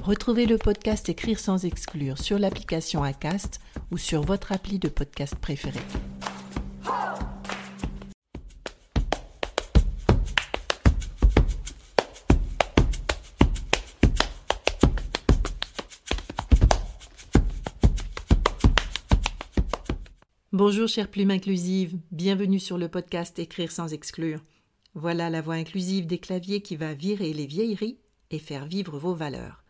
Retrouvez le podcast Écrire sans exclure sur l'application Acast ou sur votre appli de podcast préféré. Bonjour chère plume inclusive, bienvenue sur le podcast Écrire sans exclure. Voilà la voix inclusive des claviers qui va virer les vieilleries et faire vivre vos valeurs.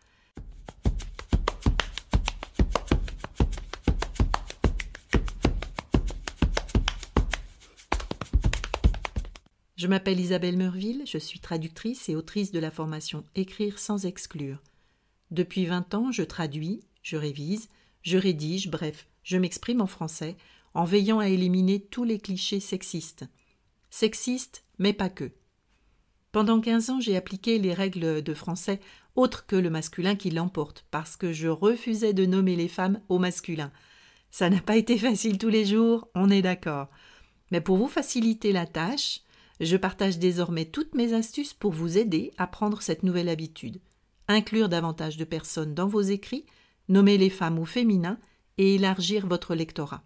Je m'appelle Isabelle Meurville, je suis traductrice et autrice de la formation Écrire sans exclure. Depuis 20 ans, je traduis, je révise, je rédige, bref, je m'exprime en français en veillant à éliminer tous les clichés sexistes. Sexistes, mais pas que. Pendant 15 ans, j'ai appliqué les règles de français autres que le masculin qui l'emporte, parce que je refusais de nommer les femmes au masculin. Ça n'a pas été facile tous les jours, on est d'accord. Mais pour vous faciliter la tâche, je partage désormais toutes mes astuces pour vous aider à prendre cette nouvelle habitude. Inclure davantage de personnes dans vos écrits, nommer les femmes ou féminins et élargir votre lectorat.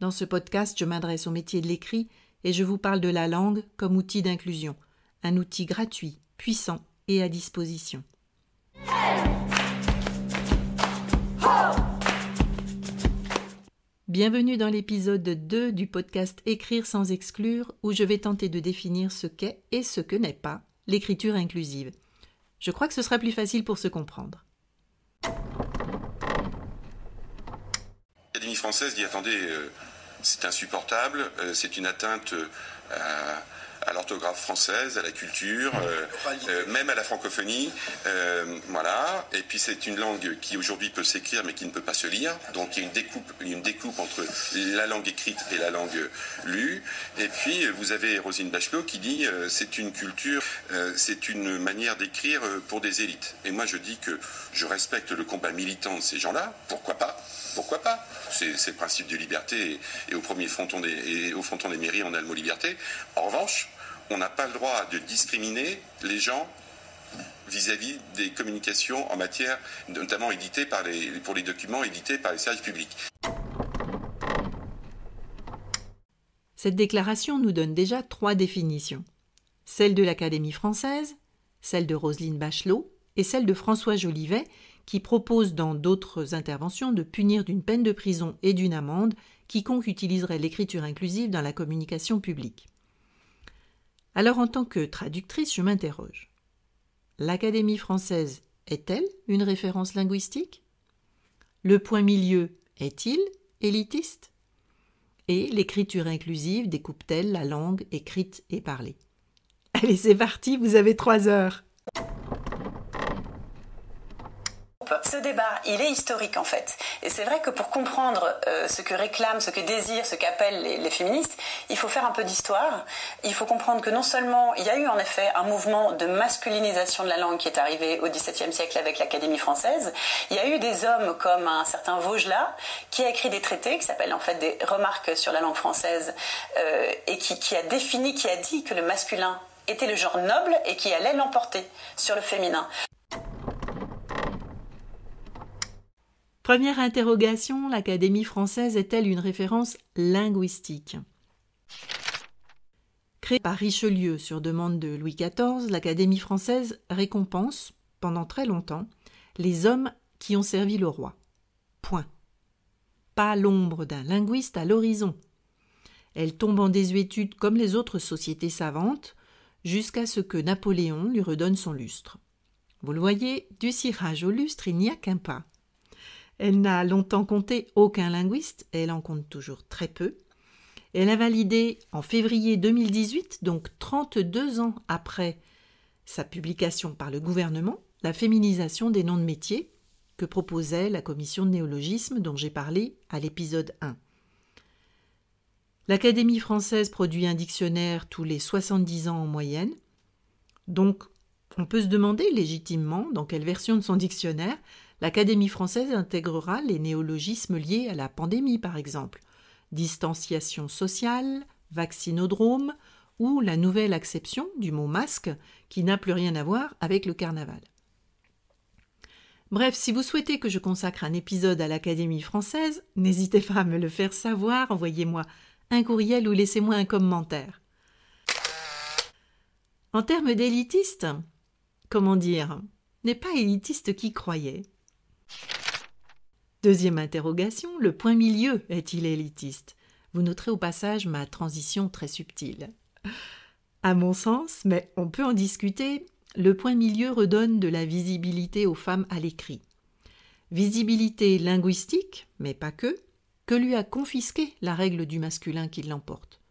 Dans ce podcast, je m'adresse au métier de l'écrit et je vous parle de la langue comme outil d'inclusion, un outil gratuit, puissant et à disposition. Bienvenue dans l'épisode 2 du podcast Écrire sans exclure où je vais tenter de définir ce qu'est et ce que n'est pas l'écriture inclusive. Je crois que ce sera plus facile pour se comprendre. L'Académie française dit attendez, euh, c'est insupportable, euh, c'est une atteinte euh, l'orthographe française, à la culture, euh, euh, même à la francophonie. Euh, voilà. Et puis c'est une langue qui aujourd'hui peut s'écrire mais qui ne peut pas se lire. Donc il y a une découpe, une découpe entre la langue écrite et la langue lue. Et puis vous avez Rosine Bachelot qui dit c'est une culture, c'est une manière d'écrire pour des élites. Et moi je dis que je respecte le combat militant de ces gens-là. Pourquoi pas? Pourquoi pas? C'est le principe de liberté et, au premier fronton des, et au fronton des mairies, on a le mot liberté. En revanche, on n'a pas le droit de discriminer les gens vis-à-vis des communications en matière, notamment éditées pour les documents édités par les services publics. Cette déclaration nous donne déjà trois définitions. Celle de l'Académie française, celle de Roselyne Bachelot et celle de François Jolivet, qui propose dans d'autres interventions de punir d'une peine de prison et d'une amende quiconque utiliserait l'écriture inclusive dans la communication publique. Alors en tant que traductrice, je m'interroge. L'Académie française est-elle une référence linguistique? Le point milieu est-il élitiste? Et l'écriture inclusive découpe-t-elle la langue écrite et parlée? Allez, c'est parti, vous avez trois heures. Ce débat, il est historique en fait. Et c'est vrai que pour comprendre euh, ce que réclament, ce que désirent, ce qu'appellent les, féministes, il faut faire un peu d'histoire. Il faut comprendre que non seulement il y a eu en effet un mouvement de masculinisation de la langue qui est arrivé au XVIIe siècle avec l'Académie française, il y a eu des hommes comme un certain Vaugelas qui a écrit des traités qui s'appellent en fait des remarques sur la langue française euh, et qui, qui a défini, qui a dit que le masculin était le genre noble et qui allait l'emporter sur le féminin. Première interrogation, l'Académie française est-elle une référence linguistique? Créée par Richelieu sur demande de Louis XIV, l'Académie française récompense, pendant très longtemps, les hommes qui ont servi le roi. Point. Pas l'ombre d'un linguiste à l'horizon. Elle tombe en désuétude comme les autres sociétés savantes, jusqu'à ce que Napoléon lui redonne son lustre. Vous le voyez, du cirage au lustre, il n'y a qu'un pas. Elle n'a longtemps compté aucun linguiste, elle en compte toujours très peu. Elle a validé en février 2018, donc 32 ans après sa publication par le gouvernement, la féminisation des noms de métiers, que proposait la commission de néologisme dont j'ai parlé à l'épisode 1. L'Académie française produit un dictionnaire tous les 70 ans en moyenne. Donc, on peut se demander légitimement dans quelle version de son dictionnaire l'Académie française intégrera les néologismes liés à la pandémie, par exemple distanciation sociale, vaccinodrome ou la nouvelle acception du mot masque qui n'a plus rien à voir avec le carnaval. Bref, si vous souhaitez que je consacre un épisode à l'Académie française, n'hésitez pas à me le faire savoir, envoyez-moi un courriel ou laissez-moi un commentaire. En termes d'élitiste, comment dire, n'est pas élitiste qui croyait. Deuxième interrogation, le point milieu est-il élitiste? Vous noterez au passage ma transition très subtile. À mon sens, mais on peut en discuter, le point milieu redonne de la visibilité aux femmes à l'écrit. Visibilité linguistique, mais pas que, que lui a confisqué la règle du masculin qui l'emporte.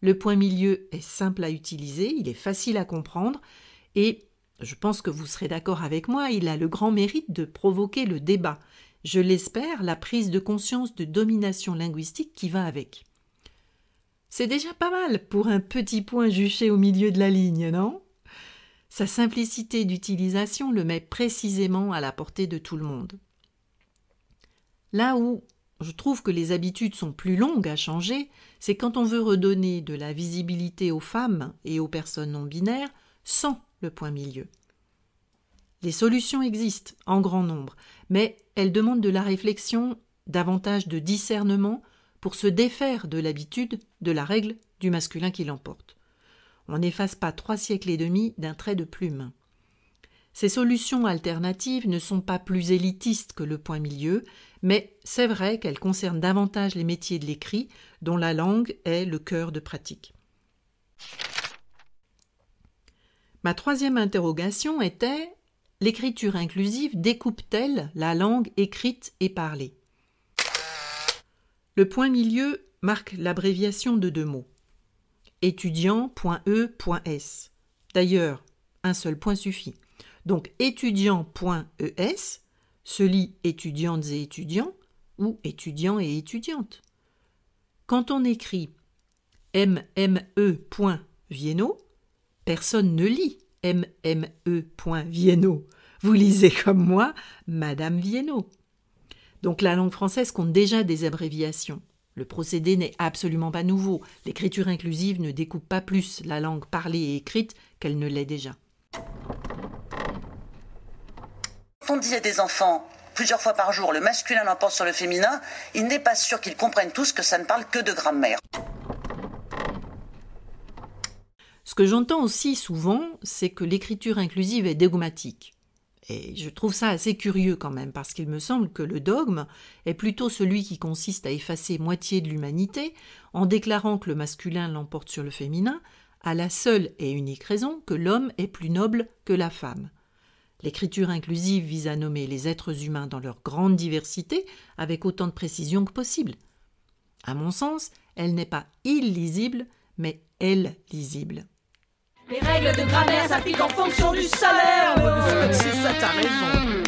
Le point milieu est simple à utiliser, il est facile à comprendre, et je pense que vous serez d'accord avec moi, il a le grand mérite de provoquer le débat, je l'espère, la prise de conscience de domination linguistique qui va avec. C'est déjà pas mal pour un petit point juché au milieu de la ligne, non? Sa simplicité d'utilisation le met précisément à la portée de tout le monde. Là où je trouve que les habitudes sont plus longues à changer, c'est quand on veut redonner de la visibilité aux femmes et aux personnes non binaires sans le point milieu. Les solutions existent en grand nombre, mais elles demandent de la réflexion, davantage de discernement pour se défaire de l'habitude de la règle du masculin qui l'emporte. On n'efface pas trois siècles et demi d'un trait de plume. Ces solutions alternatives ne sont pas plus élitistes que le point milieu, mais c'est vrai qu'elles concernent davantage les métiers de l'écrit, dont la langue est le cœur de pratique. Ma troisième interrogation était L'écriture inclusive découpe-t-elle la langue écrite et parlée Le point milieu marque l'abréviation de deux mots étudiant.e.s. D'ailleurs, un seul point suffit. Donc étudiant.es se lit étudiantes et étudiants ou étudiants et étudiantes. Quand on écrit mme.vienno, personne ne lit mme.vienno. Vous lisez comme moi Madame Vienno. Donc la langue française compte déjà des abréviations. Le procédé n'est absolument pas nouveau. L'écriture inclusive ne découpe pas plus la langue parlée et écrite qu'elle ne l'est déjà. Quand on dit à des enfants plusieurs fois par jour le masculin l'emporte sur le féminin, il n'est pas sûr qu'ils comprennent tous que ça ne parle que de grammaire. Ce que j'entends aussi souvent, c'est que l'écriture inclusive est dogmatique. Et je trouve ça assez curieux quand même, parce qu'il me semble que le dogme est plutôt celui qui consiste à effacer moitié de l'humanité en déclarant que le masculin l'emporte sur le féminin, à la seule et unique raison que l'homme est plus noble que la femme. L'écriture inclusive vise à nommer les êtres humains dans leur grande diversité avec autant de précision que possible. À mon sens, elle n'est pas illisible, mais elle lisible. Les règles de grammaire s'appliquent en fonction du salaire. C'est ça, t'as raison.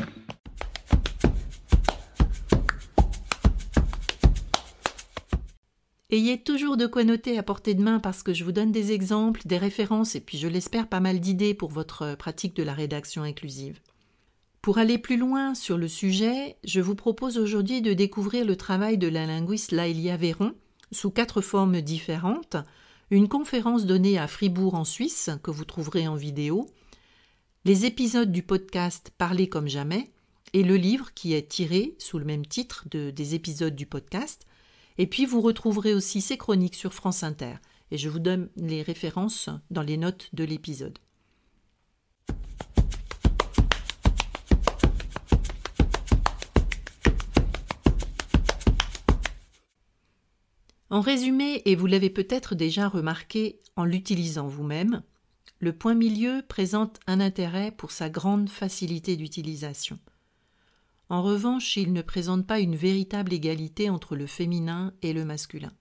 Ayez toujours de quoi noter à portée de main parce que je vous donne des exemples, des références et puis je l'espère pas mal d'idées pour votre pratique de la rédaction inclusive. Pour aller plus loin sur le sujet, je vous propose aujourd'hui de découvrir le travail de la linguiste Laïlia Véron sous quatre formes différentes une conférence donnée à Fribourg en Suisse, que vous trouverez en vidéo, les épisodes du podcast Parler comme jamais, et le livre qui est tiré sous le même titre de, des épisodes du podcast. Et puis vous retrouverez aussi ces chroniques sur France Inter, et je vous donne les références dans les notes de l'épisode. En résumé, et vous l'avez peut-être déjà remarqué en l'utilisant vous-même, le point milieu présente un intérêt pour sa grande facilité d'utilisation. En revanche, il ne présente pas une véritable égalité entre le féminin et le masculin.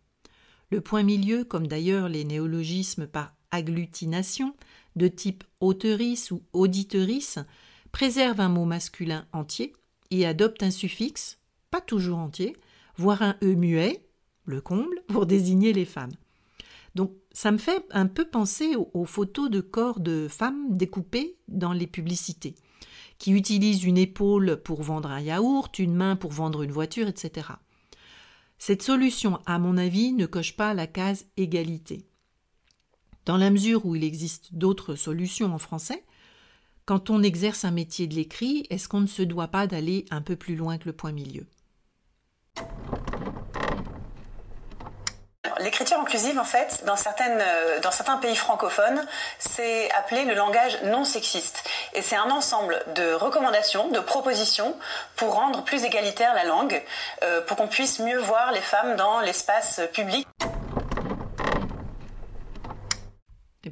Le point milieu, comme d'ailleurs les néologismes par agglutination, de type auteurice ou auditeurice, préserve un mot masculin entier y adoptent un suffixe, pas toujours entier, voire un E muet, le comble, pour désigner les femmes. Donc ça me fait un peu penser aux, photos de corps de femmes découpées dans les publicités, qui utilisent une épaule pour vendre un yaourt, une main pour vendre une voiture, etc. Cette solution, à mon avis, ne coche pas la case égalité. Dans la mesure où il existe d'autres solutions en français, quand on exerce un métier de l'écrit, est-ce qu'on ne se doit pas d'aller un peu plus loin que le point milieu? L'écriture inclusive, en fait, euh, dans certains pays francophones, c'est appelé le langage non sexiste. Et c'est un ensemble de recommandations, de propositions pour rendre plus égalitaire la langue, euh, pour qu'on puisse mieux voir les femmes dans l'espace public.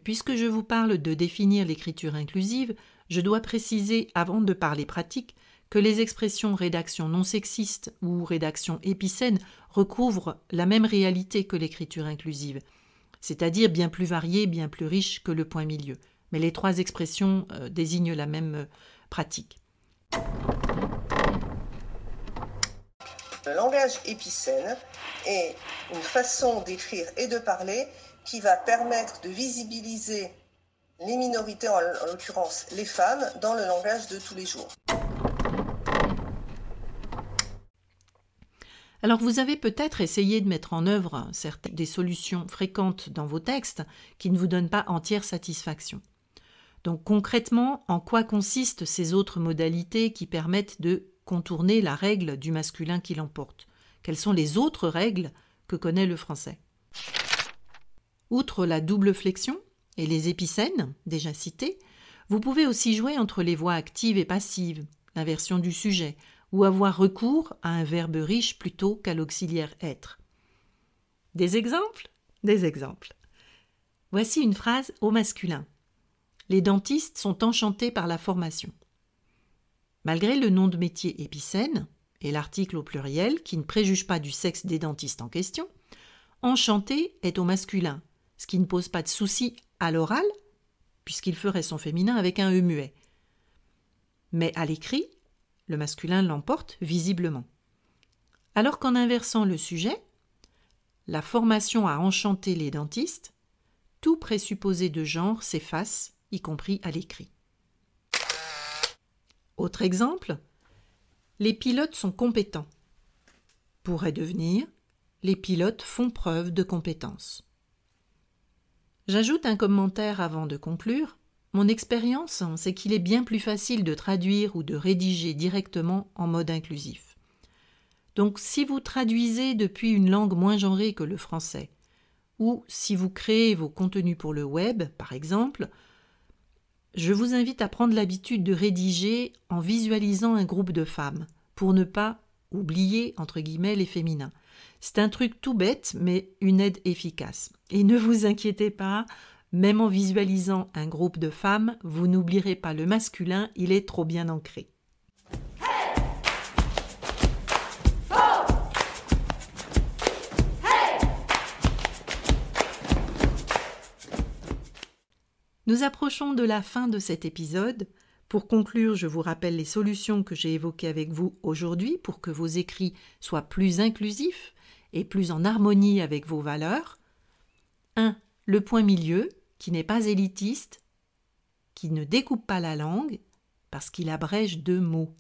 Puisque je vous parle de définir l'écriture inclusive, je dois préciser, avant de parler pratique, que les expressions rédaction non sexiste ou rédaction épicène recouvrent la même réalité que l'écriture inclusive, c'est-à-dire bien plus variée, bien plus riche que le point milieu. Mais les trois expressions euh, désignent la même euh, pratique. Le langage épicène est une façon d'écrire et de parler qui va permettre de visibiliser les minorités, en l'occurrence les femmes, dans le langage de tous les jours. Alors vous avez peut-être essayé de mettre en œuvre des solutions fréquentes dans vos textes qui ne vous donnent pas entière satisfaction. Donc concrètement, en quoi consistent ces autres modalités qui permettent de contourner la règle du masculin qui l'emporte? Quelles sont les autres règles que connaît le français? Outre la double flexion et les épicènes, déjà cités, vous pouvez aussi jouer entre les voix actives et passives, l'inversion du sujet, ou avoir recours à un verbe riche plutôt qu'à l'auxiliaire être. Des exemples? Des exemples. Voici une phrase au masculin. Les dentistes sont enchantés par la formation. Malgré le nom de métier épicène, et l'article au pluriel qui ne préjuge pas du sexe des dentistes en question, enchanté est au masculin, ce qui ne pose pas de souci à l'oral, puisqu'il ferait son féminin avec un E muet. Mais à l'écrit, le masculin l'emporte visiblement. Alors qu'en inversant le sujet, la formation a enchanté les dentistes, tout présupposé de genre s'efface, y compris à l'écrit. Autre exemple, les pilotes sont compétents. Pourrait devenir les pilotes font preuve de compétence. J'ajoute un commentaire avant de conclure. Mon expérience, c'est qu'il est bien plus facile de traduire ou de rédiger directement en mode inclusif. Donc si vous traduisez depuis une langue moins genrée que le français, ou si vous créez vos contenus pour le web, par exemple, je vous invite à prendre l'habitude de rédiger en visualisant un groupe de femmes, pour ne pas oublier, entre guillemets, les féminins. C'est un truc tout bête, mais une aide efficace. Et ne vous inquiétez pas, même en visualisant un groupe de femmes, vous n'oublierez pas le masculin, il est trop bien ancré. Nous approchons de la fin de cet épisode. Pour conclure, je vous rappelle les solutions que j'ai évoquées avec vous aujourd'hui pour que vos écrits soient plus inclusifs et plus en harmonie avec vos valeurs. 1. Le point milieu, qui n'est pas élitiste, qui ne découpe pas la langue, parce qu'il abrège deux mots.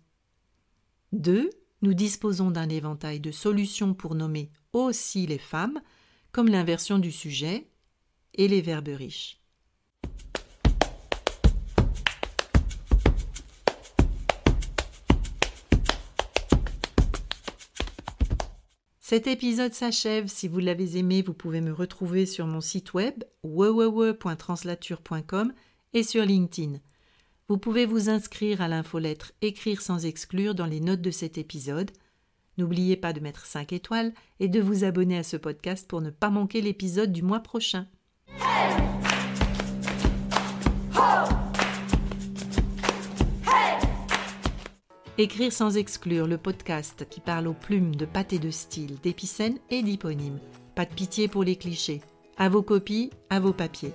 2. Nous disposons d'un éventail de solutions pour nommer aussi les femmes, comme l'inversion du sujet et les verbes riches. Cet épisode s'achève. Si vous l'avez aimé, vous pouvez me retrouver sur mon site web www.translature.com et sur LinkedIn. Vous pouvez vous inscrire à l'infolettre Écrire sans exclure dans les notes de cet épisode. N'oubliez pas de mettre 5 étoiles et de vous abonner à ce podcast pour ne pas manquer l'épisode du mois prochain. Écrire sans exclure, le podcast qui parle aux plumes de pâté de style, d'épicènes et d'hyponymes. Pas de pitié pour les clichés. À vos copies, à vos papiers.